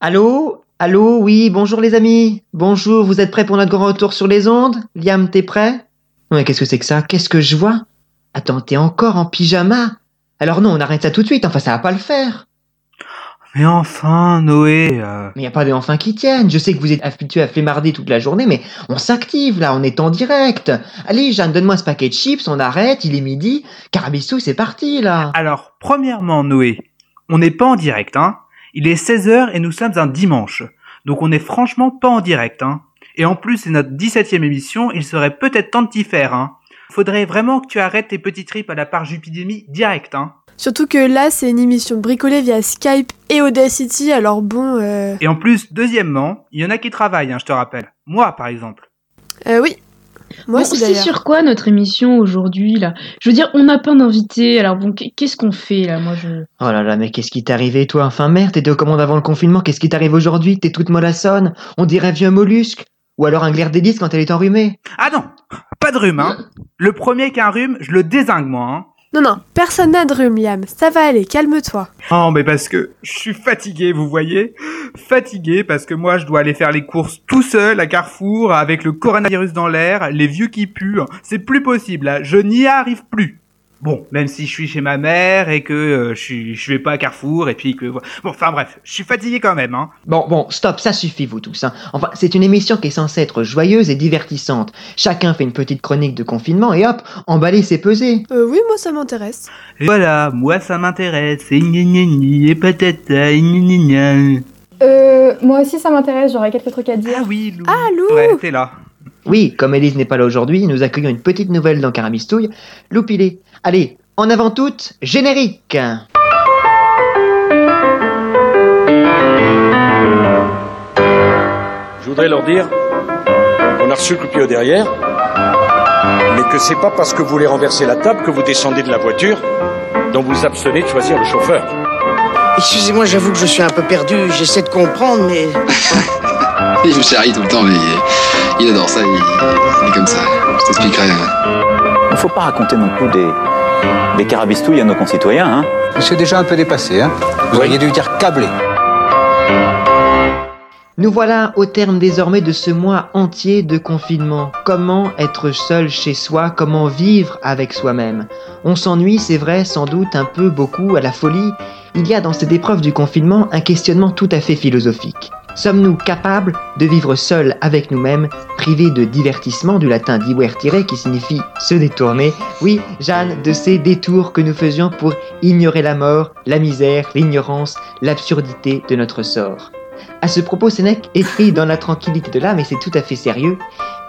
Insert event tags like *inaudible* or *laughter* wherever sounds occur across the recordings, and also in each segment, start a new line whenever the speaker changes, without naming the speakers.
Allô Allô Oui, bonjour les amis. Bonjour, vous êtes prêts pour notre grand retour sur les ondes? Liam, t'es prêt? Ouais, qu'est-ce que c'est que ça? Qu'est-ce que je vois? Attends, t'es encore en pyjama? Alors non, on arrête ça tout de suite, enfin ça va pas le faire.
Mais enfin, Noé. euh,
Mais y a pas de enfin qui tiennent. Je sais que vous êtes habitué à flémarder toute la journée, mais on s'active là, on est en direct. Allez, Jeanne, donne-moi ce paquet de chips, on arrête, il est midi. Carabissou, c'est parti là.
Alors, premièrement, Noé, on n'est pas en direct, hein. Il est 16h et nous sommes un dimanche. Donc on n'est franchement pas en direct, hein. Et en plus, c'est notre 17ème émission, il serait peut-être temps de t'y faire, hein. Faudrait vraiment que tu arrêtes tes petits trips à la part Jupidémie direct, hein.
Surtout que là, c'est une émission bricolée via Skype et Audacity, alors bon, euh...
Et en plus, deuxièmement, il y en a qui travaillent, hein, je te rappelle. Moi, par exemple.
euh, oui. Moi
Bon, c'est sur quoi notre émission aujourd'hui là? Je veux dire, on n'a pas d'invité, alors bon, qu- qu'est-ce qu'on fait là? Moi, je.
Oh là là, mais qu'est-ce qui t'est arrivé toi? Enfin merde, t'étais aux commandes avant le confinement, qu'est-ce qui t'arrive aujourd'hui? T'es toute mollassonne On dirait vieux mollusque Ou alors un glaire d'hélice quand elle est enrhumée
Ah non, pas de rhume, hein. Le premier qui a un rhume, je le désingue, moi, hein.
Non, non, personne n'a de Liam. Ça va aller, calme-toi.
Oh, mais parce que je suis fatigué, vous voyez Fatigué parce que moi, je dois aller faire les courses tout seul à Carrefour avec le coronavirus dans l'air, les vieux qui puent. C'est plus possible, là. Je n'y arrive plus. Bon, même si je suis chez ma mère et que euh, je, suis, je vais pas à Carrefour et puis que... Bon, enfin bref, je suis fatigué quand même, hein.
Bon, bon, stop, ça suffit vous tous. Hein. Enfin, c'est une émission qui est censée être joyeuse et divertissante. Chacun fait une petite chronique de confinement et hop, emballer c'est peser.
Euh, oui, moi ça m'intéresse.
Et voilà, moi ça m'intéresse, et gna gna gna, et patata, et gna gna gna.
Euh, moi aussi ça m'intéresse, j'aurais quelques trucs à dire.
Ah oui, Lou.
Ah, Lou
Ouais, t'es là.
Oui, comme Élise n'est pas là aujourd'hui, nous accueillons une petite nouvelle dans Carabistouille. Loupilé. Allez, en avant toutes, générique
Je voudrais leur dire qu'on a reçu le coup de pied au derrière, mais que c'est pas parce que vous voulez renverser la table que vous descendez de la voiture dont vous abstenez de choisir le chauffeur.
Excusez-moi, j'avoue que je suis un peu perdu, j'essaie de comprendre, mais... *laughs*
Il me charrie tout le temps, mais il adore ça, il, il est comme ça. Je t'expliquerai. hein.
Il ne faut pas raconter non plus des, des carabistouilles à nos concitoyens. Hein.
C'est déjà un peu dépassé, hein Vous auriez dû dire câblé.
Nous voilà au terme désormais de ce mois entier de confinement. Comment être seul chez soi, comment vivre avec soi-même? On s'ennuie, c'est vrai, sans doute un peu, beaucoup, à la folie. Il y a dans cette épreuve du confinement un questionnement tout à fait philosophique. Sommes-nous capables de vivre seuls avec nous-mêmes, privés de divertissement, du latin diver qui signifie se détourner Oui, Jeanne, de ces détours que nous faisions pour ignorer la mort, la misère, l'ignorance, l'absurdité de notre sort. À ce propos, Sénèque écrit dans la tranquillité de l'âme, et c'est tout à fait sérieux,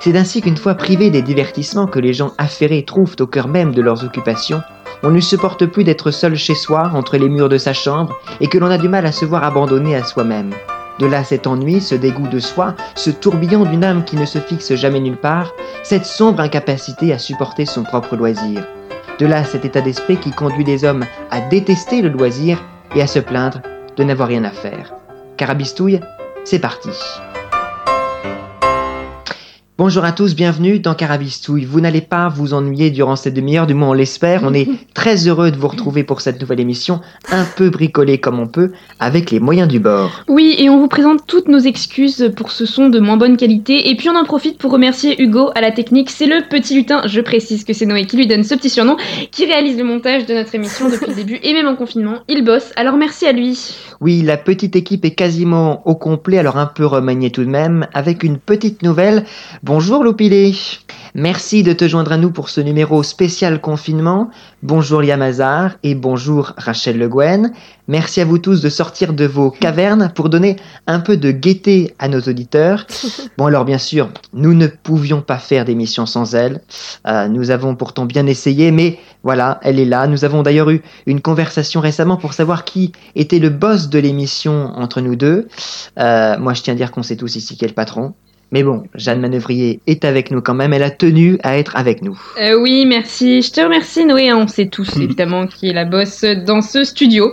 c'est ainsi qu'une fois privés des divertissements que les gens affairés trouvent au cœur même de leurs occupations, on ne supporte plus d'être seul chez soi, entre les murs de sa chambre, et que l'on a du mal à se voir abandonné à soi-même. De là cet ennui, ce dégoût de soi, ce tourbillon d'une âme qui ne se fixe jamais nulle part, cette sombre incapacité à supporter son propre loisir. De là cet état d'esprit qui conduit les hommes à détester le loisir et à se plaindre de n'avoir rien à faire. Carabistouille, c'est parti. Bonjour à tous, bienvenue dans Carabistouille. Vous n'allez pas vous ennuyer durant cette demi-heure, du moins on l'espère. On est *laughs* très heureux de vous retrouver pour cette nouvelle émission, un peu bricolée comme on peut, avec les moyens du bord.
Oui, et on vous présente toutes nos excuses pour ce son de moins bonne qualité. Et puis on en profite pour remercier Hugo à la technique. C'est le petit lutin, je précise que c'est Noé qui lui donne ce petit surnom, qui réalise le montage de notre émission *laughs* depuis le début et même en confinement. Il bosse, alors merci à lui.
Oui, la petite équipe est quasiment au complet, alors un peu remaniée tout de même, avec une petite nouvelle. Bonjour Loupilé. Merci de te joindre à nous pour ce numéro spécial confinement. Bonjour Liam Hazard et bonjour Rachel Le. Merci à vous tous de sortir de vos cavernes pour donner un peu de gaieté à nos auditeurs. *laughs* Bon alors bien sûr, nous ne pouvions pas faire d'émission sans elle. Euh, nous avons pourtant bien essayé, mais voilà, elle est là. Nous avons d'ailleurs eu une conversation récemment pour savoir qui était le boss de l'émission entre nous deux. Euh, moi je tiens à dire qu'on sait tous ici qui est le patron. Mais bon, Jeanne Manœuvrier est avec nous quand même, elle a tenu à être avec nous.
Euh, oui, merci. Je te remercie, Noé. hein, On sait tous, *laughs* évidemment, qui est la boss dans ce studio.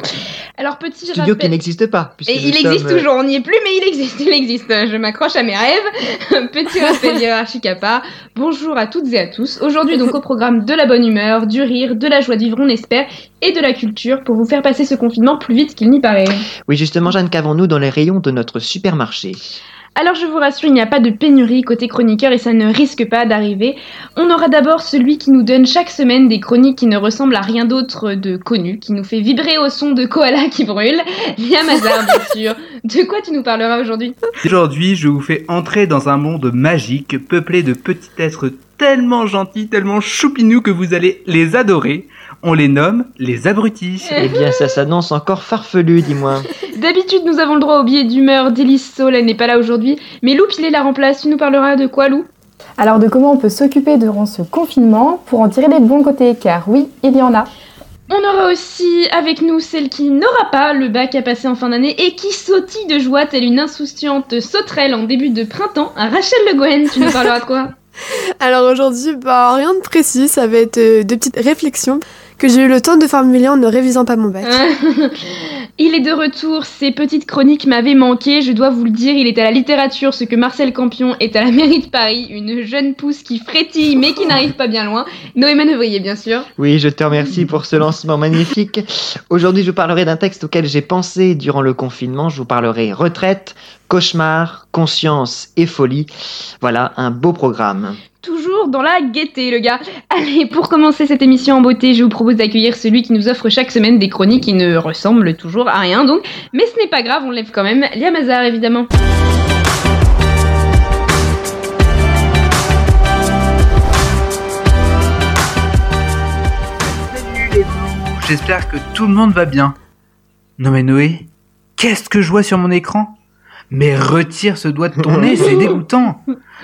Alors petit
Studio
rappel.
qui n'existe pas.
Et il existe
sommes,
toujours, on n'y est plus, mais il existe, *laughs* il existe. Je m'accroche à mes rêves. *laughs* Petit rappel hiérarchique à part. Bonjour à toutes et à tous. Aujourd'hui donc au programme de la bonne humeur, du rire, de la joie de vivre, on espère, et de la culture pour vous faire passer ce confinement plus vite qu'il n'y paraît.
Oui, justement, Jeanne, qu'avons-nous dans les rayons de notre supermarché?
Alors je vous rassure, il n'y a pas de pénurie côté chroniqueur et ça ne risque pas d'arriver. On aura d'abord celui qui nous donne chaque semaine des chroniques qui ne ressemblent à rien d'autre de connu, qui nous fait vibrer au son de koala qui brûle. Liam Hazard, bien *laughs* sûr. De quoi tu nous parleras aujourd'hui?
Aujourd'hui, je vous fais entrer dans un monde magique peuplé de petits êtres tellement gentils, tellement choupinous que vous allez les adorer. On les nomme les abrutis. *laughs*
Eh bien, ça s'annonce encore farfelu, dis-moi.
D'habitude, nous avons le droit au billet d'humeur d'Élise Saul, elle n'est pas là aujourd'hui. Mais Lou Pilet la remplace, tu nous parleras de quoi, Lou
Alors de comment on peut s'occuper durant ce confinement pour en tirer les bons côtés, car oui, il y en a.
On aura aussi avec nous celle qui n'aura pas le bac à passer en fin d'année et qui sautille de joie telle une insouciante sauterelle en début de printemps. Rachel Le Gouen, tu nous parleras de quoi? *laughs*
Alors aujourd'hui, bah, rien de précis, ça va être euh, deux petites réflexions que j'ai eu le temps de formuler en ne révisant pas mon bac. *laughs*
Il est de retour, ses petites chroniques m'avaient manqué, je dois vous le dire, il est à la littérature ce que Marcel Campion est à la mairie de Paris, une jeune pousse qui frétille mais qui *laughs* n'arrive pas bien loin. Noé Manœuvrier, bien sûr.
Oui, je te remercie pour ce lancement magnifique. Aujourd'hui, je vous parlerai d'un texte auquel j'ai pensé durant le confinement. Je vous parlerai retraite, cauchemar, conscience et folie. Voilà, un beau programme.
Toujours dans la gaieté, le gars. Allez, pour commencer cette émission en beauté, je vous propose d'accueillir celui qui nous offre chaque semaine des chroniques qui ne ressemblent toujours à rien, donc. Mais ce n'est pas grave, on lève quand même. Liam Hazard, évidemment.
J'espère que tout le monde va bien. Non mais Noé, qu'est-ce que je vois sur mon écran? Mais retire ce doigt de ton nez, c'est *laughs* dégoûtant.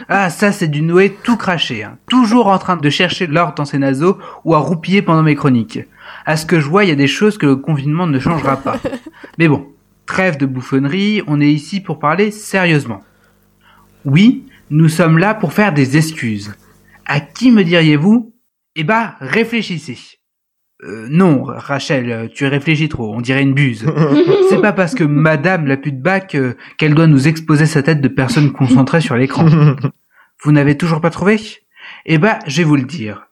Ah ça c'est du Noé tout craché, hein. toujours en train de chercher l'or dans ses naseaux ou à roupiller pendant mes chroniques. À ce que je vois, il y a des choses que le confinement ne changera pas. *laughs* Mais bon, trêve de bouffonnerie, on est ici pour parler sérieusement. Oui, nous sommes là pour faire des excuses. À qui me diriez-vous? Eh bah, réfléchissez. Euh, non, Rachel, tu réfléchis trop, on dirait une buse. *laughs* C'est pas parce que madame l'a plus de bac euh, qu'elle doit nous exposer sa tête de personne concentrée sur l'écran. *laughs* Vous n'avez toujours pas trouvé? Eh bah, je vais vous le dire.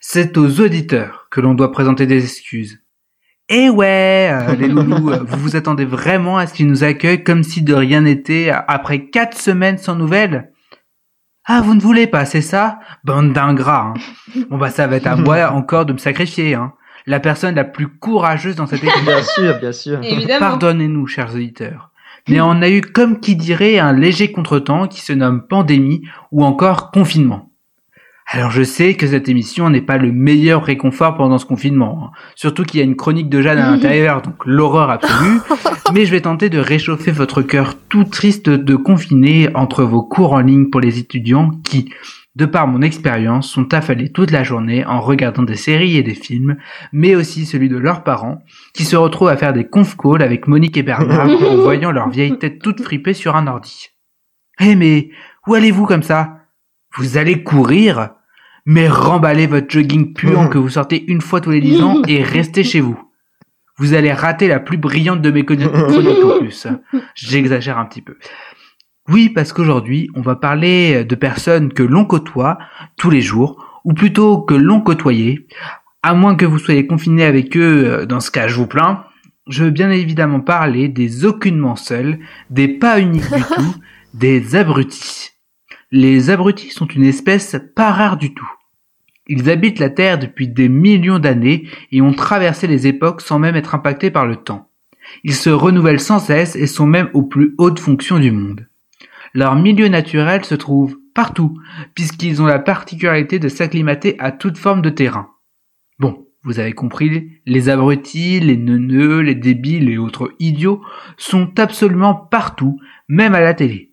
C'est aux auditeurs que l'on doit présenter des excuses. Eh ouais, euh, les loulous, *laughs* vous vous attendez vraiment à ce qu'ils nous accueillent comme si de rien n'était après quatre semaines sans nouvelles? Ah, vous ne voulez pas, c'est ça? Bande d'ingrats. Hein. Bon bah ça va être à moi encore de me sacrifier. Hein. La personne la plus courageuse dans cette équipe.
Bien sûr, bien sûr.
Pardonnez-nous, chers auditeurs. Mais on a eu comme qui dirait un léger contretemps qui se nomme pandémie ou encore confinement. Alors je sais que cette émission n'est pas le meilleur réconfort pendant ce confinement, hein. surtout qu'il y a une chronique de Jeanne à l'intérieur, donc l'horreur absolue, *laughs* mais je vais tenter de réchauffer votre cœur tout triste de confiner entre vos cours en ligne pour les étudiants qui, de par mon expérience, sont affalés toute la journée en regardant des séries et des films, mais aussi celui de leurs parents, qui se retrouvent à faire des conf calls avec Monique et Bernard *laughs* en voyant leur vieille tête toute fripée sur un ordi. Eh mais, où allez-vous comme ça? Vous allez courir? Mais remballez votre jogging puant que vous sortez une fois tous les dix ans et *laughs* restez chez vous. Vous allez rater la plus brillante de mes *laughs* chroniques en plus. J'exagère un petit peu. Oui, parce qu'aujourd'hui, on va parler de personnes que l'on côtoie tous les jours, ou plutôt que l'on côtoyait, à moins que vous soyez confiné avec eux, dans ce cas je vous plains, je veux bien évidemment parler des aucunement seuls, des pas uniques du *laughs* tout, des abrutis. Les abrutis sont une espèce pas rare du tout. Ils habitent la Terre depuis des millions d'années et ont traversé les époques sans même être impactés par le temps. Ils se renouvellent sans cesse et sont même aux plus hautes fonctions du monde. Leur milieu naturel se trouve partout, puisqu'ils ont la particularité de s'acclimater à toute forme de terrain. Bon, vous avez compris, les abrutis, les neuneux, les débiles et autres idiots sont absolument partout, même à la télé.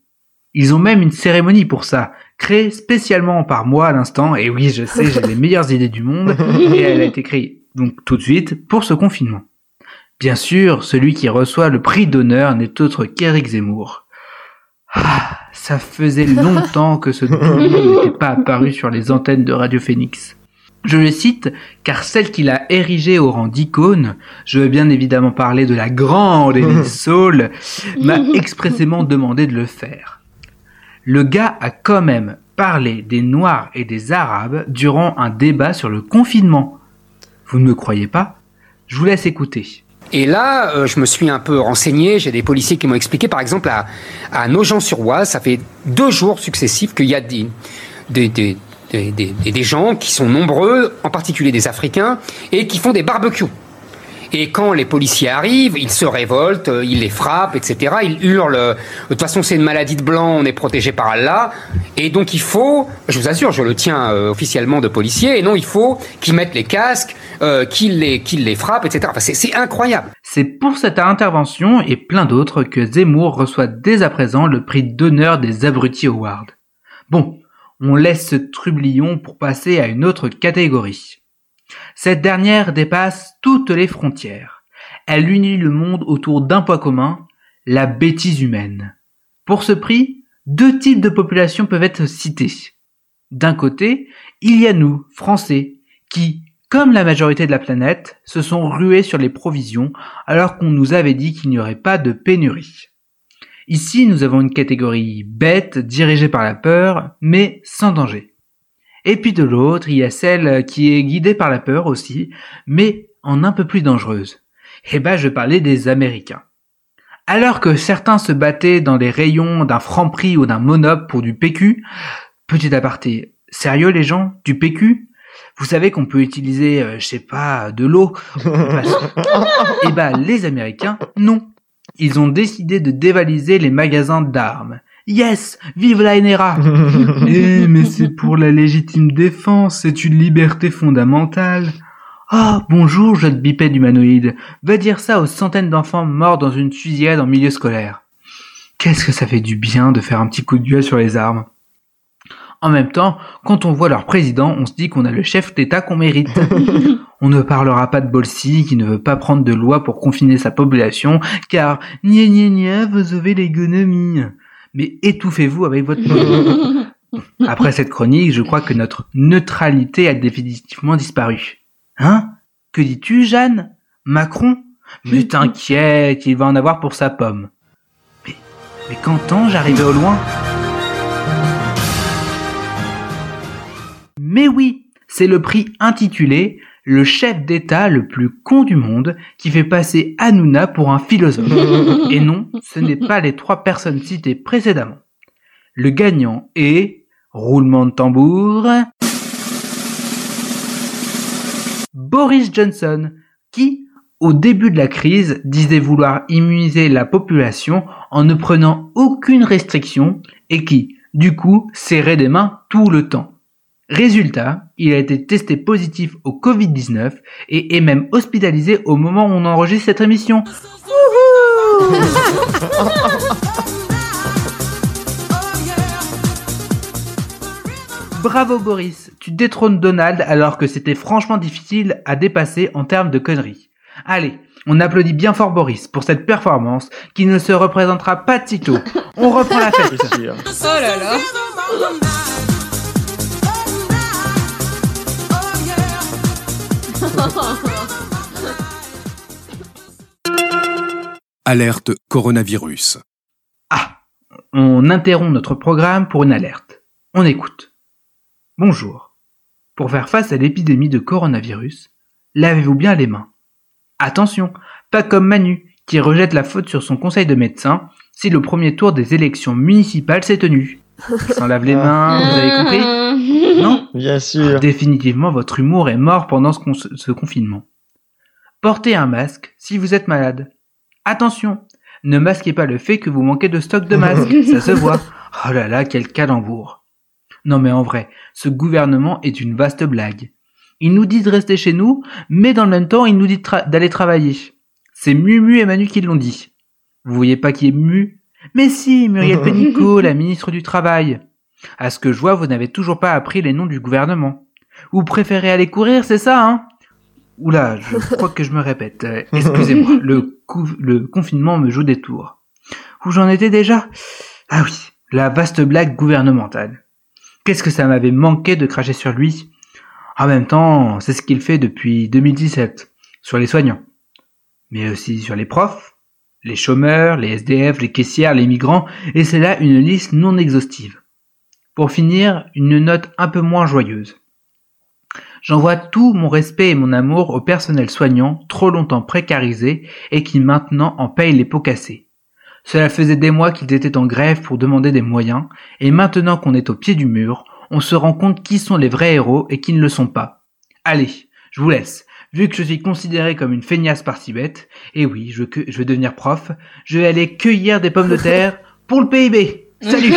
Ils ont même une cérémonie pour ça, créée spécialement par moi à l'instant, et oui, je sais, j'ai les meilleures idées du monde, et elle a été créée donc tout de suite pour ce confinement. Bien sûr, celui qui reçoit le prix d'honneur n'est autre qu'Éric Zemmour. Ah, ça faisait longtemps que ce double *laughs* n'était pas apparu sur les antennes de Radio Phoenix. Je le cite car celle qu'il a érigée au rang d'icône, je veux bien évidemment parler de la grande Elise *laughs* Saul, m'a expressément demandé de le faire. Le gars a quand même parlé des Noirs et des Arabes durant un débat sur le confinement. Vous ne me croyez pas? Je vous laisse écouter.
Et là, euh, je me suis un peu renseigné. J'ai des policiers qui m'ont expliqué, par exemple, à, Nogent-sur-Oise, ça fait deux jours successifs qu'il y a des gens qui sont nombreux, en particulier des Africains, et qui font des barbecues. Et quand les policiers arrivent, ils se révoltent, euh, ils les frappent, etc. Ils hurlent. euh, De toute façon, c'est une maladie de blanc, on est protégé par Allah. Et donc il faut, je vous assure, je le tiens euh, officiellement de policier, et non, il faut qu'ils mettent les casques, euh, qu'ils les, qu'ils les frappent, etc. Enfin, c'est- c'est incroyable.
C'est pour cette intervention et plein d'autres que Zemmour reçoit dès à présent le prix d'honneur des abrutis awards. Bon, on laisse ce trublion pour passer à une autre catégorie. Cette dernière dépasse toutes les frontières. Elle unit le monde autour d'un point commun, la bêtise humaine. Pour ce prix, deux types de populations peuvent être cités. D'un côté, il y a nous, Français, qui, comme la majorité de la planète, se sont rués sur les provisions alors qu'on nous avait dit qu'il n'y aurait pas de pénurie. Ici, nous avons une catégorie bête, dirigée par la peur, mais sans danger. Et puis de l'autre, il y a celle qui est guidée par la peur aussi, mais en un peu plus dangereuse. Eh ben, je parlais des Américains. Alors que certains se battaient dans les rayons d'un franc prix ou d'un monop pour du PQ, petit aparté, sérieux les gens, du PQ Vous savez qu'on peut utiliser, euh, je sais pas, de l'eau *laughs* Eh ben, les Américains, non. Ils ont décidé de dévaliser les magasins d'armes. Yes, vive la NRA *laughs* Eh, mais c'est pour la légitime défense, c'est une liberté fondamentale. Ah, bonjour, jeune bipède humanoïde. Va dire ça aux centaines d'enfants morts dans une fusillade en milieu scolaire. Qu'est-ce que ça fait du bien de faire un petit coup de gueule sur les armes. En même temps, quand on voit leur président, on se dit qu'on a le chef d'État qu'on mérite. *laughs* on ne parlera pas de Bolsi qui ne veut pas prendre de loi pour confiner sa population, car gna gna gna, vous avez l'économie. Mais étouffez-vous avec votre. *laughs* Après cette chronique, je crois que notre neutralité a définitivement disparu. Hein? Que dis-tu, Jeanne? Macron? Mais *laughs* t'inquiète, il va en avoir pour sa pomme. Mais, mais qu'entends-je arriver au loin? Mais oui, c'est le prix intitulé Le chef d'État le plus con du monde qui fait passer Hanouna pour un philosophe. *laughs* Et non, ce n'est pas les trois personnes citées précédemment. Le gagnant est, roulement de tambour, Boris Johnson, qui, au début de la crise, disait vouloir immuniser la population en ne prenant aucune restriction et qui, du coup, serrait des mains tout le temps. Résultat, il a été testé positif au Covid-19 et est même hospitalisé au moment où on enregistre cette émission. *laughs* Bravo Boris, tu détrônes Donald alors que c'était franchement difficile à dépasser en termes de conneries. Allez, on applaudit bien fort Boris pour cette performance qui ne se représentera pas de sitôt. On reprend la *laughs* fête.
Oh là là. *laughs*
Alerte coronavirus.
On interrompt notre programme pour une alerte. On écoute. Bonjour. Pour faire face à l'épidémie de coronavirus, lavez-vous bien les mains. Attention, pas comme Manu, qui rejette la faute sur son conseil de médecin si le premier tour des élections municipales s'est tenu. *laughs* Il s'en lave les mains, vous avez compris? *laughs* Non *laughs*
Bien sûr.
Définitivement, votre humour est mort pendant ce, con- ce confinement. Portez un masque si vous êtes malade. Attention, ne masquez pas le fait que vous manquez de stock de masques, *laughs* ça se voit. Oh là là, quel calembour. Non mais en vrai, ce gouvernement est une vaste blague. Il nous dit de rester chez nous, mais dans le même temps, il nous dit tra- d'aller travailler. C'est Mumu et Manu qui l'ont dit. Vous voyez pas qui est Mu? Mais si, Muriel *laughs* Pénicaud, la ministre du Travail. À ce que je vois, vous n'avez toujours pas appris les noms du gouvernement. Vous préférez aller courir, c'est ça, hein? Oula, je *laughs* crois que je me répète. Euh, Excusez-moi, *laughs* le, le confinement me joue des tours. Où j'en étais déjà? Ah oui, la vaste blague gouvernementale. Qu'est-ce que ça m'avait manqué de cracher sur lui? En même temps, c'est ce qu'il fait depuis 2017 sur les soignants, mais aussi sur les profs, les chômeurs, les SDF, les caissières, les migrants, et c'est là une liste non exhaustive. Pour finir, une note un peu moins joyeuse. J'envoie tout mon respect et mon amour au personnel soignant trop longtemps précarisé et qui maintenant en paye les pots cassés. Cela faisait des mois qu'ils étaient en grève pour demander des moyens, et maintenant qu'on est au pied du mur, on se rend compte qui sont les vrais héros et qui ne le sont pas. Allez, je vous laisse. Vu que je suis considéré comme une feignasse par bête, et oui, je, je vais devenir prof, je vais aller cueillir des pommes de terre *laughs* pour le PIB. Salut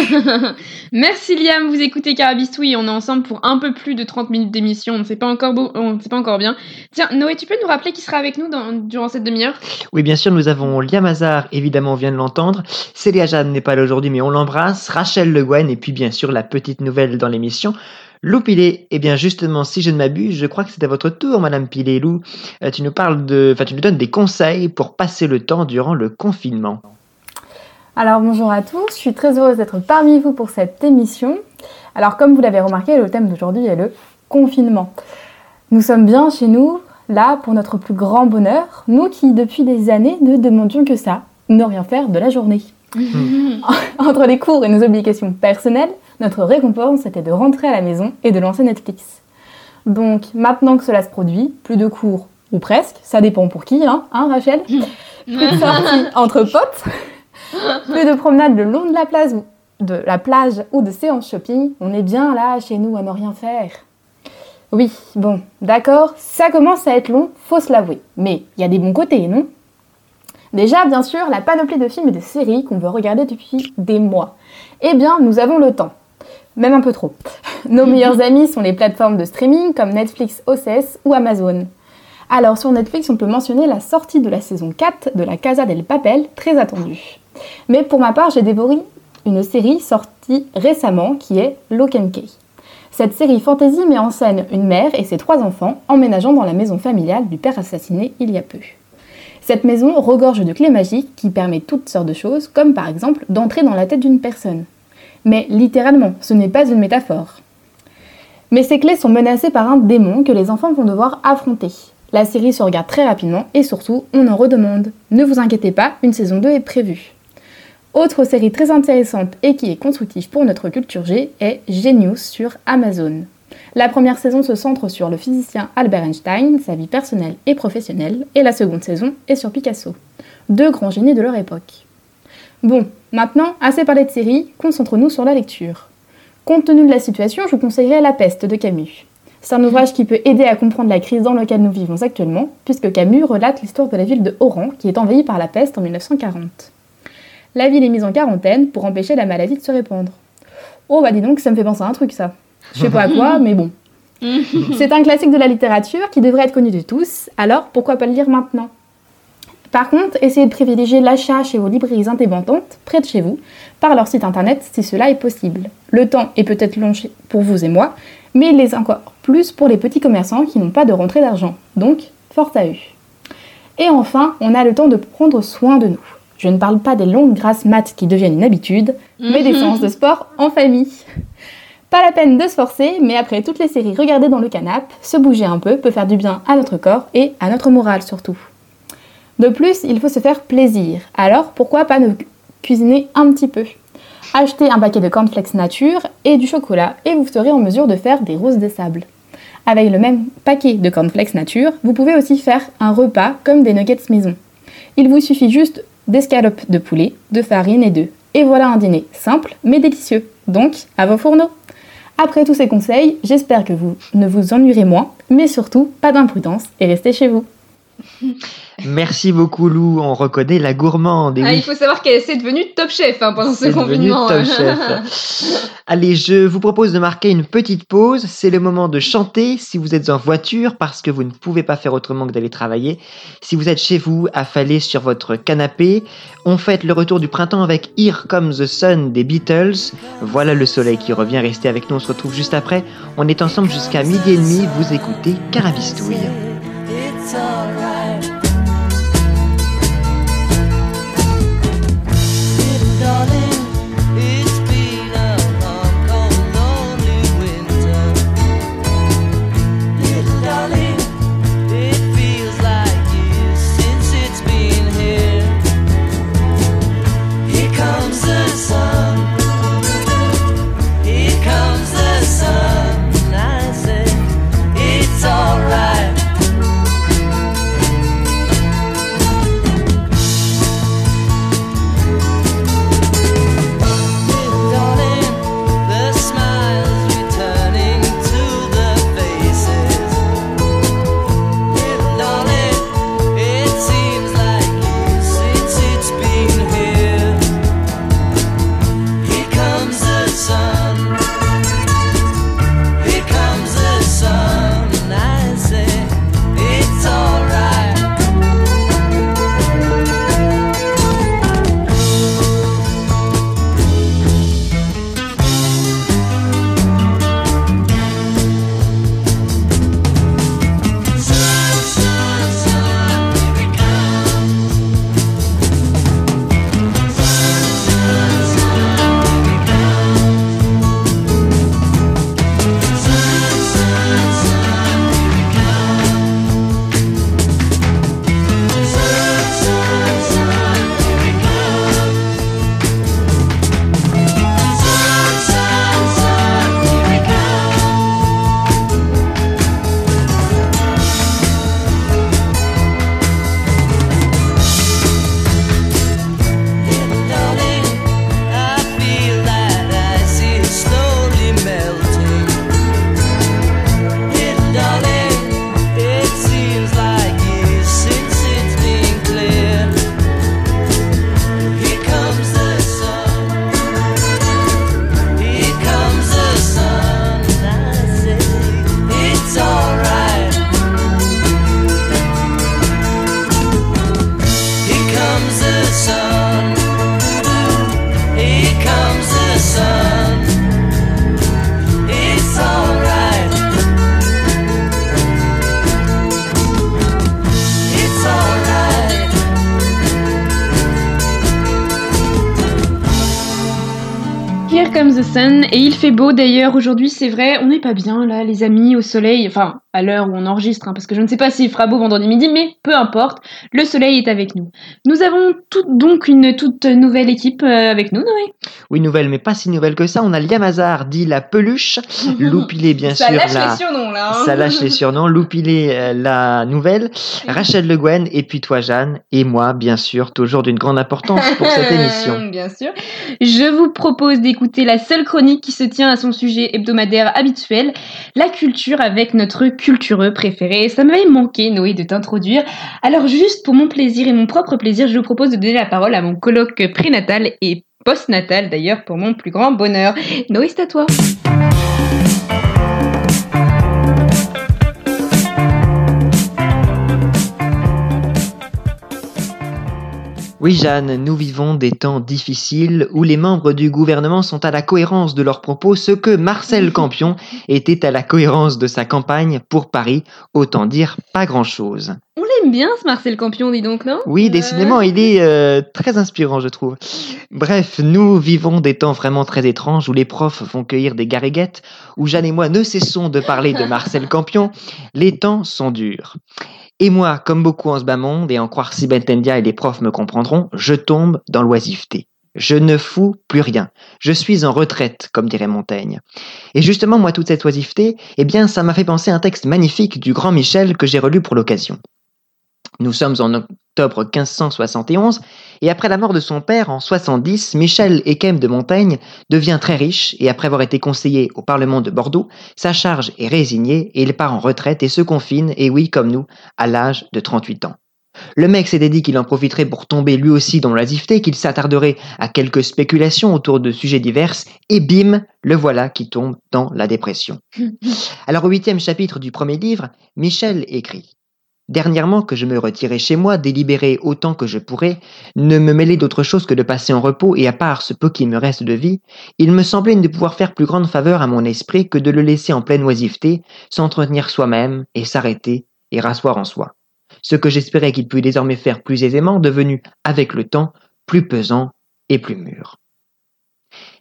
*laughs*
Merci Liam, vous écoutez Carabistouille, on est ensemble pour un peu plus de 30 minutes d'émission, on ne sait pas encore beau, on ne sait pas encore bien. Tiens, Noé, tu peux nous rappeler qui sera avec nous dans, durant cette demi-heure?
Oui, bien sûr, nous avons Liam Hazard, évidemment, on vient de l'entendre. Célia Jeanne n'est pas là aujourd'hui, mais on l'embrasse. Rachel Le Guen, et puis bien sûr, la petite nouvelle dans l'émission. Lou Pilet, eh bien justement, si je ne m'abuse, je crois que c'est à votre tour, Madame Pilet. Lou, euh, tu nous parles de, enfin, tu nous donnes des conseils pour passer le temps durant le confinement.
Alors bonjour à tous, je suis très heureuse d'être parmi vous pour cette émission. Alors comme vous l'avez remarqué, le thème d'aujourd'hui est le confinement. Nous sommes bien chez nous, là pour notre plus grand bonheur, nous qui depuis des années ne demandions que ça, ne rien faire de la journée. *laughs* Entre les cours et nos obligations personnelles, notre récompense était de rentrer à la maison et de lancer Netflix. Donc maintenant que cela se produit, plus de cours, ou presque, ça dépend pour qui, hein, hein Rachel? Plus de sorties *laughs* entre potes? *laughs* plus de promenades le long de la plage ou de la plage ou de séances shopping, on est bien là chez nous à ne rien faire. Oui, bon, d'accord, ça commence à être long, faut se l'avouer. Mais il y a des bons côtés, non? Déjà, bien sûr, la panoplie de films et de séries qu'on veut regarder depuis des mois. Eh bien, nous avons le temps. Même un peu trop. *laughs* Nos meilleurs *laughs* amis sont les plateformes de streaming comme Netflix OCS ou Amazon. Alors sur Netflix, on peut mentionner la sortie de la saison 4 de la Casa del Papel, très attendue. Mais pour ma part, j'ai dévoré une série sortie récemment qui est Lock. Cette série fantasy met en scène une mère et ses trois enfants emménageant dans la maison familiale du père assassiné il y a peu. Cette maison regorge de clés magiques qui permettent toutes sortes de choses, comme par exemple d'entrer dans la tête d'une personne. Mais littéralement, ce n'est pas une métaphore. Mais ces clés sont menacées par un démon que les enfants vont devoir affronter. La série se regarde très rapidement et surtout, on en redemande. Ne vous inquiétez pas, une saison 2 est prévue. Autre série très intéressante et qui est constructive pour notre culture G est Genius sur Amazon. La première saison se centre sur le physicien Albert Einstein, sa vie personnelle et professionnelle, et la seconde saison est sur Picasso, deux grands génies de leur époque. Bon, maintenant, assez parlé de séries, concentrons-nous sur la lecture. Compte tenu de la situation, je vous conseillerais La peste de Camus. C'est un ouvrage qui peut aider à comprendre la crise dans laquelle nous vivons actuellement, puisque Camus relate l'histoire de la ville de Oran qui est envahie par la peste en 1940. La ville est mise en quarantaine pour empêcher la maladie de se répandre. Oh bah dis donc, ça me fait penser à un truc ça. Je sais pas à quoi, *laughs* mais bon. C'est un classique de la littérature qui devrait être connu de tous, alors pourquoi pas le lire maintenant? Par contre, essayez de privilégier l'achat chez vos librairies indépendantes, près de chez vous, par leur site internet si cela est possible. Le temps est peut-être long pour vous et moi, mais il l'est encore plus pour les petits commerçants qui n'ont pas de rentrée d'argent. Donc, force à eux. Et enfin, on a le temps de prendre soin de nous. Je ne parle pas des longues grasses maths qui deviennent une habitude, mais des séances de sport en famille. Pas la peine de se forcer, mais après toutes les séries regardées dans le canapé, se bouger un peu peut faire du bien à notre corps et à notre morale surtout. De plus, il faut se faire plaisir, alors pourquoi pas ne cuisiner un petit peu? Achetez un paquet de cornflakes nature et du chocolat et vous serez en mesure de faire des roses des sables. Avec le même paquet de cornflakes nature, vous pouvez aussi faire un repas comme des nuggets maison. Il vous suffit juste d'escalopes de poulet, de farine et d'œufs. Et voilà un dîner simple mais délicieux. Donc, à vos fourneaux. Après tous ces conseils, j'espère que vous ne vous ennuierez moins, mais surtout pas d'imprudence et restez chez vous. *laughs*
Merci beaucoup Lou, on reconnaît la gourmande.
Ah, il faut savoir qu'elle est devenue top chef hein, pendant ce confinement.
Top chef. *laughs* Allez, je vous propose de marquer une petite pause. C'est le moment de chanter si vous êtes en voiture parce que vous ne pouvez pas faire autrement que d'aller travailler. Si vous êtes chez vous, affalé sur votre canapé, on fête le retour du printemps avec Here Comes the Sun des Beatles. Voilà le soleil qui revient. Restez avec nous, on se retrouve juste après. On est ensemble jusqu'à midi et demi. Vous écoutez Carabistouille.
Comes et il fait beau d'ailleurs aujourd'hui, c'est vrai. On n'est pas bien là, les amis, au soleil. Enfin, à l'heure où on enregistre, hein, parce que je ne sais pas s'il fera beau vendredi midi, mais peu importe, le soleil est avec nous. Nous avons tout, donc une toute nouvelle équipe euh, avec nous, Noé.
Oui, nouvelle, mais pas si nouvelle que ça. On a Liamazar, dit la peluche. *laughs* Loupilé, bien
Ça
sûr.
lâche
la...
les surnoms là. hein.
Ça lâche les surnoms. Loupilé, euh, la nouvelle. Rachel Le Guen, et puis toi, Jeanne. Et moi, bien sûr, toujours d'une grande importance pour cette *laughs* émission.
Bien sûr. Je vous propose d'écouter la seule chronique qui se tient à son sujet hebdomadaire habituel, la culture avec notre cultureux préféré. Ça m'avait manqué, Noé, de t'introduire. Alors juste pour mon plaisir et mon propre plaisir, je vous propose de donner la parole à mon colloque prénatal et postnatal d'ailleurs pour mon plus grand bonheur. Noé, c'est à toi.
Oui, Jeanne, nous vivons des temps difficiles où les membres du gouvernement sont à la cohérence de leurs propos, ce que Marcel *laughs* Campion était à la cohérence de sa campagne pour Paris. Autant dire pas grand-chose.
On l'aime bien ce Marcel Campion, dis donc, non?
Oui, décidément, il est euh, très inspirant, je trouve. Bref, nous vivons des temps vraiment très étranges où les profs vont cueillir des gariguettes, où Jeanne et moi ne cessons de parler de *laughs* Marcel Campion. Les temps sont durs. Et moi, comme beaucoup en ce bas monde, et en croire si Bentendia et les profs me comprendront, je tombe dans l'oisiveté. Je ne fous plus rien. Je suis en retraite, comme dirait Montaigne. Et justement, moi, toute cette oisiveté, eh bien, ça m'a fait penser à un texte magnifique du grand Michel que j'ai relu pour l'occasion. Nous sommes en octobre 1571, et après la mort de son père en 70, Michel Ekem de Montaigne devient très riche, et après avoir été conseiller au Parlement de Bordeaux, sa charge est résignée, et il part en retraite et se confine, et oui, comme nous, à l'âge de 38 ans. Le mec s'était dit qu'il en profiterait pour tomber lui aussi dans l'oisiveté, qu'il s'attarderait à quelques spéculations autour de sujets divers, et bim, le voilà qui tombe dans la dépression. *laughs* Alors au huitième chapitre du premier livre, Michel écrit Dernièrement que je me retirais chez moi, délibérer autant que je pourrais, ne me mêler d'autre chose que de passer en repos et à part ce peu qu'il me reste de vie, il me semblait ne pouvoir faire plus grande faveur à mon esprit que de le laisser en pleine oisiveté, s'entretenir soi-même et s'arrêter et rasseoir en soi. Ce que j'espérais qu'il pût désormais faire plus aisément, devenu, avec le temps, plus pesant et plus mûr.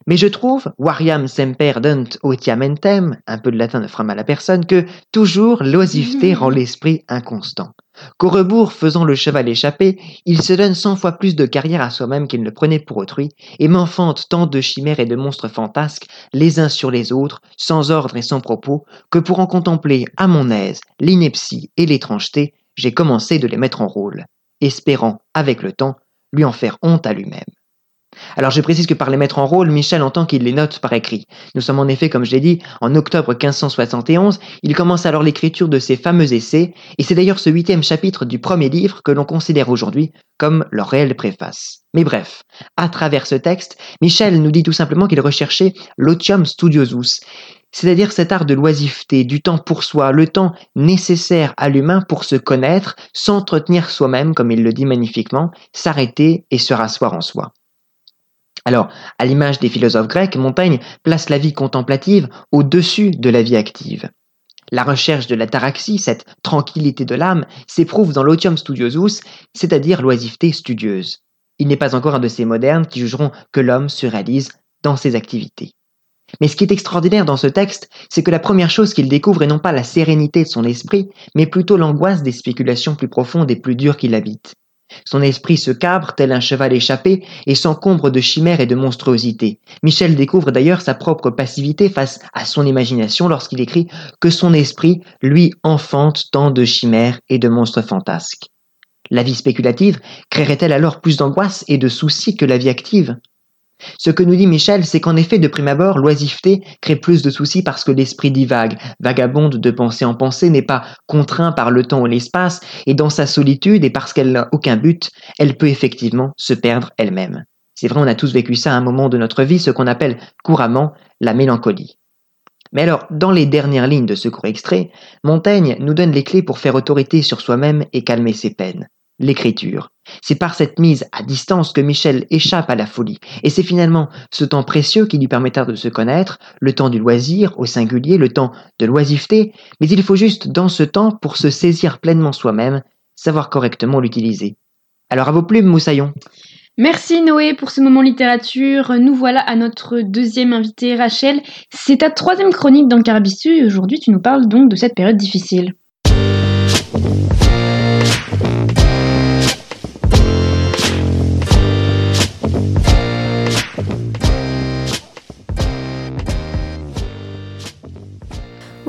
Mais je trouve, variam semper dent otiamentem, un peu de latin ne fera mal à personne, que toujours l'oisiveté rend l'esprit inconstant. Qu'au rebours, faisant le cheval échappé, il se donne cent fois plus de carrière à soi-même qu'il ne prenait pour autrui, et m'enfante tant de chimères et de monstres fantasques, les uns sur les autres, sans ordre et sans propos, que pour en contempler à mon aise l'ineptie et l'étrangeté, j'ai commencé de les mettre en rôle, espérant, avec le temps, lui en faire honte à lui-même. Alors je précise que par les mettre en rôle, Michel entend qu'il les note par écrit. Nous sommes en effet, comme je l'ai dit, en octobre 1571, il commence alors l'écriture de ses fameux essais, et c'est d'ailleurs ce huitième chapitre du premier livre que l'on considère aujourd'hui comme leur réelle préface. Mais bref, à travers ce texte, Michel nous dit tout simplement qu'il recherchait l'otium studiosus, c'est-à-dire cet art de l'oisiveté, du temps pour soi, le temps nécessaire à l'humain pour se connaître, s'entretenir soi-même, comme il le dit magnifiquement, s'arrêter et se rasseoir en soi. Alors, à l'image des philosophes grecs, Montaigne place la vie contemplative au-dessus de la vie active. La recherche de l'ataraxie, cette tranquillité de l'âme, s'éprouve dans l'otium studiosus, c'est-à-dire l'oisiveté studieuse. Il n'est pas encore un de ces modernes qui jugeront que l'homme se réalise dans ses activités. Mais ce qui est extraordinaire dans ce texte, c'est que la première chose qu'il découvre est non pas la sérénité de son esprit, mais plutôt l'angoisse des spéculations plus profondes et plus dures qui l'habitent. Son esprit se cabre tel un cheval échappé et s'encombre de chimères et de monstruosités. Michel découvre d'ailleurs sa propre passivité face à son imagination lorsqu'il écrit que son esprit, lui, enfante tant de chimères et de monstres fantasques. La vie spéculative créerait-elle alors plus d'angoisse et de soucis que la vie active? Ce que nous dit Michel, c'est qu'en effet, de prime abord, l'oisiveté crée plus de soucis parce que l'esprit divague, vagabonde de pensée en pensée, n'est pas contraint par le temps ou l'espace, et dans sa solitude, et parce qu'elle n'a aucun but, elle peut effectivement se perdre elle-même. C'est vrai, on a tous vécu ça à un moment de notre vie, ce qu'on appelle couramment la mélancolie. Mais alors, dans les dernières lignes de ce court extrait, Montaigne nous donne les clés pour faire autorité sur soi-même et calmer ses peines l'écriture. C'est par cette mise à distance que Michel échappe à la folie, et c'est finalement ce temps précieux qui lui permettra de se connaître, le temps du loisir au singulier, le temps de l'oisiveté, mais il faut juste dans ce temps pour se saisir pleinement soi-même, savoir correctement l'utiliser. Alors à vos plumes, Moussaillon.
Merci Noé pour ce moment littérature. Nous voilà à notre deuxième invité, Rachel. C'est ta troisième chronique dans Carabistu et aujourd'hui tu nous parles donc de cette période difficile.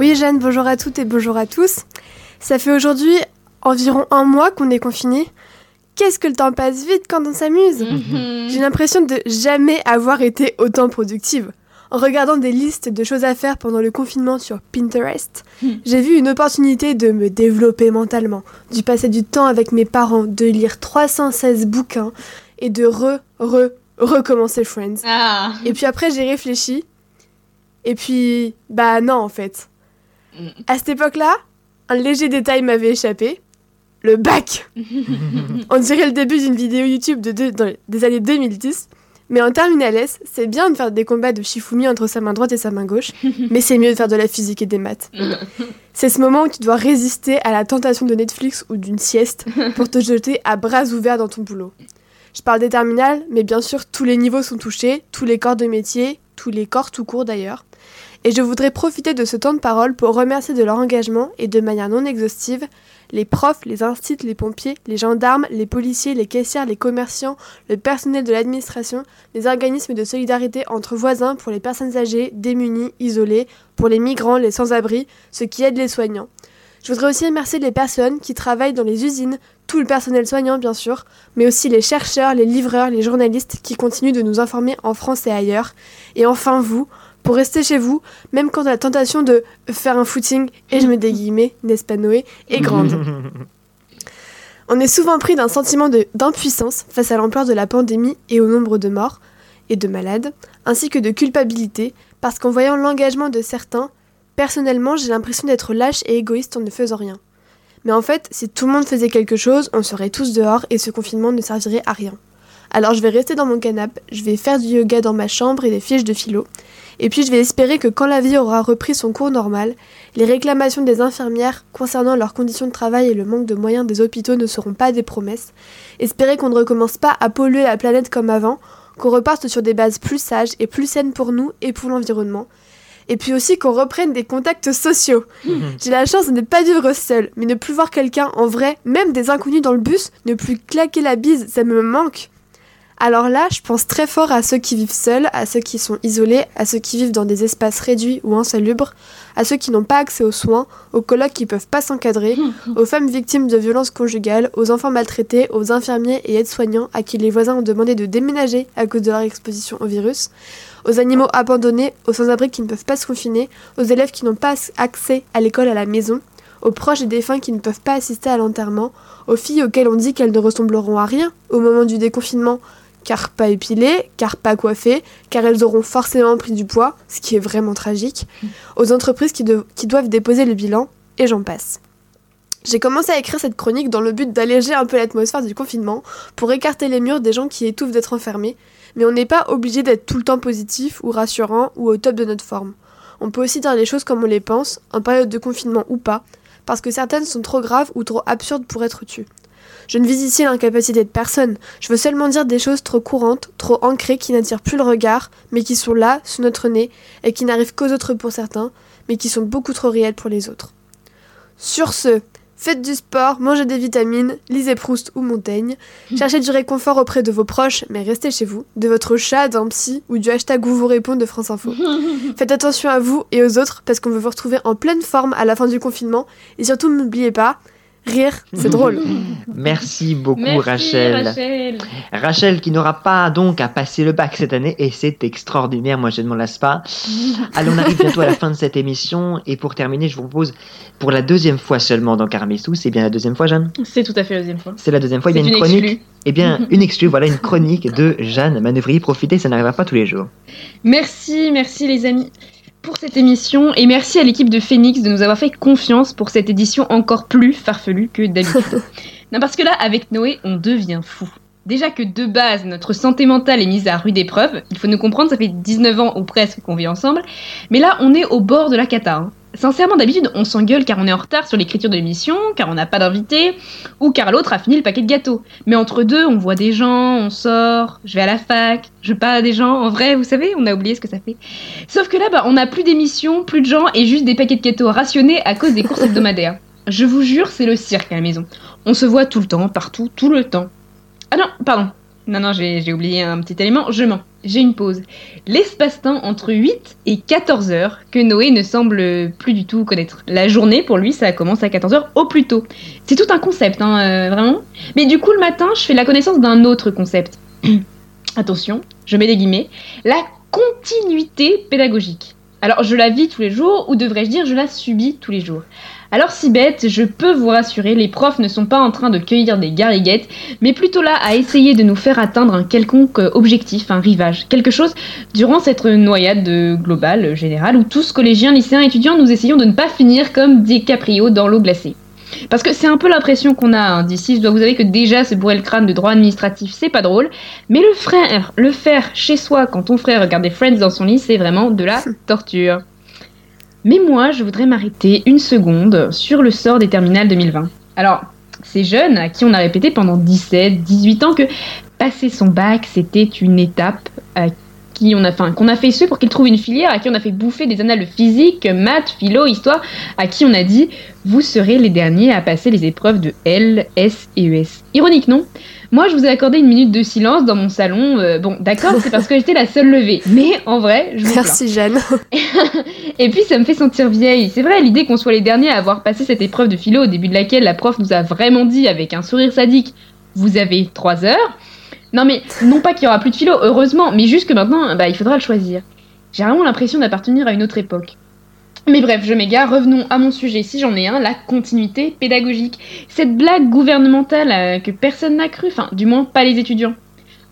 Oui, Jeanne, bonjour à toutes et bonjour à tous. Ça fait aujourd'hui environ un mois qu'on est confinés. Qu'est-ce que le temps passe vite quand on s'amuse J'ai l'impression de jamais avoir été autant productive. En regardant des listes de choses à faire pendant le confinement sur Pinterest, j'ai vu une opportunité de me développer mentalement, de passer du temps avec mes parents, de lire 316 bouquins et de re, re, recommencer Friends.
Ah.
Et puis après, j'ai réfléchi. Et puis, bah non, en fait. À cette époque-là, un léger détail m'avait échappé. Le bac *laughs* On dirait le début d'une vidéo YouTube de deux- dans- des années 2010. Mais en terminale S, c'est bien de faire des combats de Shifumi entre sa main droite et sa main gauche, *laughs* mais c'est mieux de faire de la physique et des maths. *laughs* C'est ce moment où tu dois résister à la tentation de Netflix ou d'une sieste pour te jeter à bras ouverts dans ton boulot. Je parle des terminales, mais bien sûr tous les niveaux sont touchés, tous les corps de métier, tous les corps tout court d'ailleurs. Et je voudrais profiter de ce temps de parole pour remercier de leur engagement et de manière non exhaustive les profs, les instituts, les pompiers, les gendarmes, les policiers, les caissières, les commerciants, le personnel de l'administration, les organismes de solidarité entre voisins pour les personnes âgées, démunies, isolées, pour les migrants, les sans-abri, ceux qui aident les soignants. Je voudrais aussi remercier les personnes qui travaillent dans les usines, tout le personnel soignant bien sûr, mais aussi les chercheurs, les livreurs, les journalistes qui continuent de nous informer en France et ailleurs. Et enfin vous, pour rester chez vous, même quand la tentation de faire un footing, et je mets des guillemets, n'est-ce pas Noé, est grande. *laughs* On est souvent pris d'un sentiment d'impuissance face à l'ampleur de la pandémie et au nombre de morts et de malades, ainsi que de culpabilité, parce qu'en voyant l'engagement de certains, personnellement j'ai l'impression d'être lâche et égoïste en ne faisant rien. Mais en fait, si tout le monde faisait quelque chose, on serait tous dehors et ce confinement ne servirait à rien. Alors je vais rester dans mon canapé, je vais faire du yoga dans ma chambre et des fiches de philo, et puis je vais espérer que quand la vie aura repris son cours normal, les réclamations des infirmières concernant leurs conditions de travail et le manque de moyens des hôpitaux ne seront pas des promesses. Espérer qu'on ne recommence pas à polluer la planète comme avant, qu'on reparte sur des bases plus sages et plus saines pour nous et pour l'environnement. Et puis aussi qu'on reprenne des contacts sociaux. J'ai la chance de ne pas vivre seule, mais ne plus voir quelqu'un en vrai, même des inconnus dans le bus, ne plus claquer la bise, ça me manque. Alors là, je pense très fort à ceux qui vivent seuls, à ceux qui sont isolés, à ceux qui vivent dans des espaces réduits ou insalubres, à ceux qui n'ont pas accès aux soins, aux colocs qui peuvent pas s'encadrer, *laughs* aux femmes victimes de violences conjugales, aux enfants maltraités, aux infirmiers et aides-soignants à qui les voisins ont demandé de déménager à cause de leur exposition au virus, aux animaux abandonnés, aux sans-abri qui ne peuvent pas se confiner, aux élèves qui n'ont pas accès à l'école à la maison, aux proches des défunts qui ne peuvent pas assister à l'enterrement, aux filles auxquelles on dit qu'elles ne ressembleront à rien au moment du déconfinement, car pas épilées, car pas coiffées, car elles auront forcément pris du poids, ce qui est vraiment tragique, aux entreprises qui, de- qui doivent déposer le bilan, et j'en passe. J'ai commencé à écrire cette chronique dans le but d'alléger un peu l'atmosphère du confinement, pour écarter les murs des gens qui étouffent d'être enfermés, mais on n'est pas obligé d'être tout le temps positif ou rassurant ou au top de notre forme. On peut aussi dire les choses comme on les pense, en période de confinement ou pas, parce que certaines sont trop graves ou trop absurdes pour être tues. Je ne vise ici l'incapacité de personne, je veux seulement dire des choses trop courantes, trop ancrées qui n'attirent plus le regard, mais qui sont là, sous notre nez, et qui n'arrivent qu'aux autres pour certains, mais qui sont beaucoup trop réelles pour les autres. Sur ce, faites du sport, mangez des vitamines, lisez Proust ou Montaigne, cherchez du réconfort auprès de vos proches, mais restez chez vous, de votre chat, d'un psy ou du hashtag où vous répondre de France Info. *laughs* Faites attention à vous et aux autres parce qu'on veut vous retrouver en pleine forme à la fin du confinement, et surtout n'oubliez pas, rire, c'est drôle. *laughs*
Merci beaucoup
Merci,
Rachel.
Rachel.
Rachel qui n'aura pas donc à passer le bac cette année et c'est extraordinaire, moi je ne m'en lasse pas. *laughs* Allez, on arrive bientôt à la fin de cette émission et pour terminer, je vous propose pour la deuxième fois seulement dans Carmissou, c'est bien la deuxième fois Jeanne?
C'est tout à fait la deuxième fois.
C'est la deuxième fois, il y a une
une
chronique.
exclue.
Eh bien, *laughs* une exclue, voilà une chronique de Jeanne Manœuvrier. Profitez, ça n'arrivera pas tous les jours.
Merci, merci les amis pour cette émission et merci à l'équipe de Phoenix de nous avoir fait confiance pour cette édition encore plus farfelue que d'habitude. *laughs* non, parce que là, avec Noé, on devient fou. Déjà que de base, notre santé mentale est mise à rude épreuve, il faut nous comprendre, ça fait 19 ans ou presque qu'on vit ensemble, mais là, on est au bord de la cata. hein. Sincèrement, d'habitude, on s'engueule car on est en retard sur l'écriture de l'émission, car on n'a pas d'invité, ou car l'autre a fini le paquet de gâteaux. Mais entre deux, on voit des gens, on sort, je vais à la fac, je parle à des gens. En vrai, vous savez, on a oublié ce que ça fait. Sauf que là, bah, on n'a plus d'émissions, plus de gens et juste des paquets de gâteaux rationnés à cause des courses hebdomadaires. Je vous jure, c'est le cirque à la maison. On se voit tout le temps, partout, tout le temps. Ah non, pardon. Non, non, j'ai oublié un petit élément. Je mens. J'ai une pause. L'espace-temps entre 8 et 14 heures que Noé ne semble plus du tout connaître. La journée, pour lui, ça commence à 14 heures au plus tôt. C'est tout un concept, hein, euh, vraiment. Mais du coup, le matin, je fais la connaissance d'un autre concept. *clears throat* Attention, je mets des guillemets. La continuité pédagogique. Alors, je la vis tous les jours, ou devrais-je dire, je la subis tous les jours. Alors si bête, je peux vous rassurer, les profs ne sont pas en train de cueillir des gariguettes, mais plutôt là à essayer de nous faire atteindre un quelconque objectif, un rivage, quelque chose durant cette noyade euh, globale, euh, générale, où tous, collégiens, lycéens, étudiants, nous essayons de ne pas finir comme DiCaprio dans l'eau glacée. Parce que c'est un peu l'impression qu'on a hein, d'ici, je dois vous avouer que déjà se bourrer le crâne de droit administratif, c'est pas drôle, mais le frère, le faire chez soi quand ton frère regarde des Friends dans son lit, c'est vraiment de la *laughs* torture. Mais moi, je voudrais m'arrêter une seconde sur le sort des terminales 2020. Alors, ces jeunes à qui on a répété pendant 17, 18 ans que passer son bac, c'était une étape à qui on a, qu'on a fait ceux pour qu'ils trouvent une filière, à qui on a fait bouffer des annales physique, maths, philo, histoire, à qui on a dit vous serez les derniers à passer les épreuves de L, S et ES. Ironique, non? Moi, je vous ai accordé une minute de silence dans mon salon. euh, bon, d'accord, c'est parce que j'étais la seule levée, mais en vrai, je vous plains.
Merci Jeanne. *laughs*
Et puis ça me fait sentir vieille. C'est vrai, l'idée qu'on soit les derniers à avoir passé cette épreuve de philo au début de laquelle la prof nous a vraiment dit avec un sourire sadique Vous avez 3 heures? Non mais, non pas qu'il y aura plus de philo, heureusement, mais juste que maintenant, bah, il faudra le choisir. J'ai vraiment l'impression d'appartenir à une autre époque. Mais bref, je m'égare, revenons à mon sujet si j'en ai un, la continuité pédagogique. Cette blague gouvernementale euh, que personne n'a cru, enfin, du moins pas les étudiants.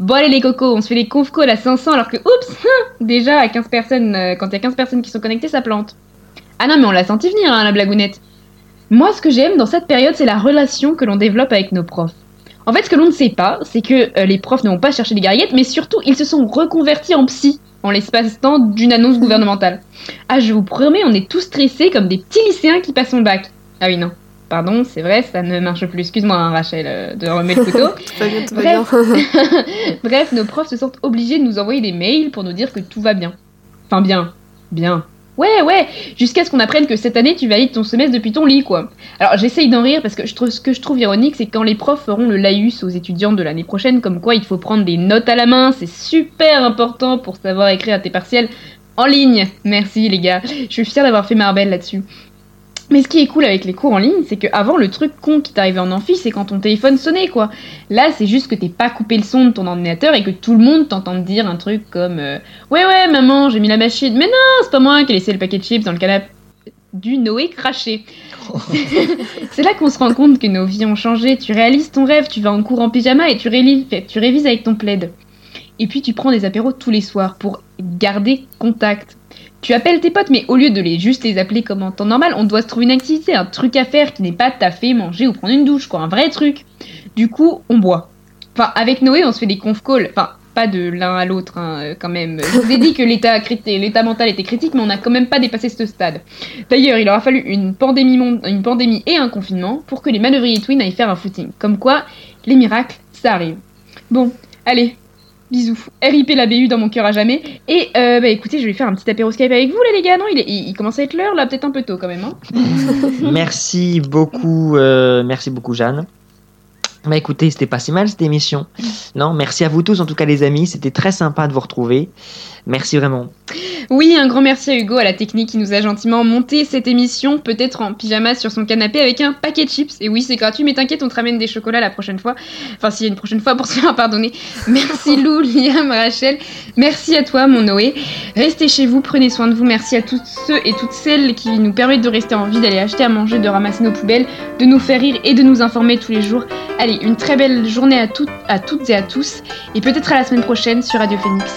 Bon allez les cocos, on se fait les conf à 500 alors que, oups, *laughs* déjà à 15 personnes, euh, quand il y a 15 personnes qui sont connectées, ça plante. Ah non mais on l'a senti venir, hein, la blagounette. Moi ce que j'aime dans cette période, c'est la relation que l'on développe avec nos profs. En fait, ce que l'on ne sait pas, c'est que euh, les profs ne vont pas chercher des garillettes, mais surtout, ils se sont reconvertis en psy en l'espace-temps d'une annonce gouvernementale. Ah, je vous promets, on est tous stressés comme des petits lycéens qui passent son bac. Ah oui, non. Pardon, c'est vrai, ça ne marche plus. Excuse-moi, hein, Rachel, euh, de remettre le couteau. *laughs*
Bien,
Bref. *laughs* *laughs* Bref, nos profs se sentent obligés de nous envoyer des mails pour nous dire que tout va bien. Enfin, bien. Bien. Ouais, ouais, jusqu'à ce qu'on apprenne que cette année tu valides ton semestre depuis ton lit, quoi. Alors j'essaye d'en rire parce que je trouve, ce que je trouve ironique, c'est quand les profs feront le laïus aux étudiants de l'année prochaine, comme quoi il faut prendre des notes à la main, c'est super important pour savoir écrire à tes partiels en ligne. Merci les gars, je suis fière d'avoir fait ma rebelle là-dessus. Mais ce qui est cool avec les cours en ligne, c'est qu'avant, le truc con qui t'arrivait en amphi, c'est quand ton téléphone sonnait, quoi. Là, c'est juste que t'es pas coupé le son de ton ordinateur et que tout le monde t'entend dire un truc comme euh, Ouais, ouais, maman, j'ai mis la machine. Mais non, c'est pas moi qui ai laissé le paquet de chips dans le canapé du Noé craché. *laughs* c'est là qu'on se rend compte que nos vies ont changé. Tu réalises ton rêve, tu vas en cours en pyjama et tu, tu révises avec ton plaid. Et puis tu prends des apéros tous les soirs pour garder contact. Tu appelles tes potes, mais au lieu de les juste les appeler comme en temps normal, on doit se trouver une activité, un truc à faire qui n'est pas taffer, manger ou prendre une douche, quoi, un vrai truc. Du coup, on boit. Enfin, avec Noé, on se fait des conf calls. Enfin, pas de l'un à l'autre, hein, euh, quand même. Je vous ai dit que l'état mental était critique, mais on n'a quand même pas dépassé ce stade. D'ailleurs, il aura fallu une pandémie, une pandémie et un confinement pour que les manœuvriers Twin aillent faire un footing. Comme quoi, les miracles, ça arrive. Bon, allez, bisous. RIP la BU dans mon cœur à jamais. Et euh, bah écoutez, je vais faire un petit apéro Skype avec vous là les gars, non il, commence à être l'heure là, peut-être un peu tôt quand même. Hein *laughs*
Merci beaucoup, euh, merci beaucoup Jeanne. Bah écoutez, c'était pas si mal cette émission. Non, merci à vous tous, en tout cas les amis, c'était très sympa de vous retrouver. Merci vraiment.
Oui, un grand merci à Hugo, à la technique qui nous a gentiment monté cette émission, peut-être en pyjama sur son canapé avec un paquet de chips. Et oui, c'est gratuit, mais t'inquiète, on te ramène des chocolats la prochaine fois. Enfin, s'il y a une prochaine fois pour *laughs* se faire pardonner. Merci *laughs* Lou, Liam, Rachel. Merci à toi, mon Noé. Restez chez vous, prenez soin de vous. Merci à tous ceux et toutes celles qui nous permettent de rester en vie, d'aller acheter à manger, de ramasser nos poubelles, de nous faire rire et de nous informer tous les jours. Allez, une très belle journée à toutes, à toutes et à tous. Et peut-être à la semaine prochaine sur Radio Phoenix.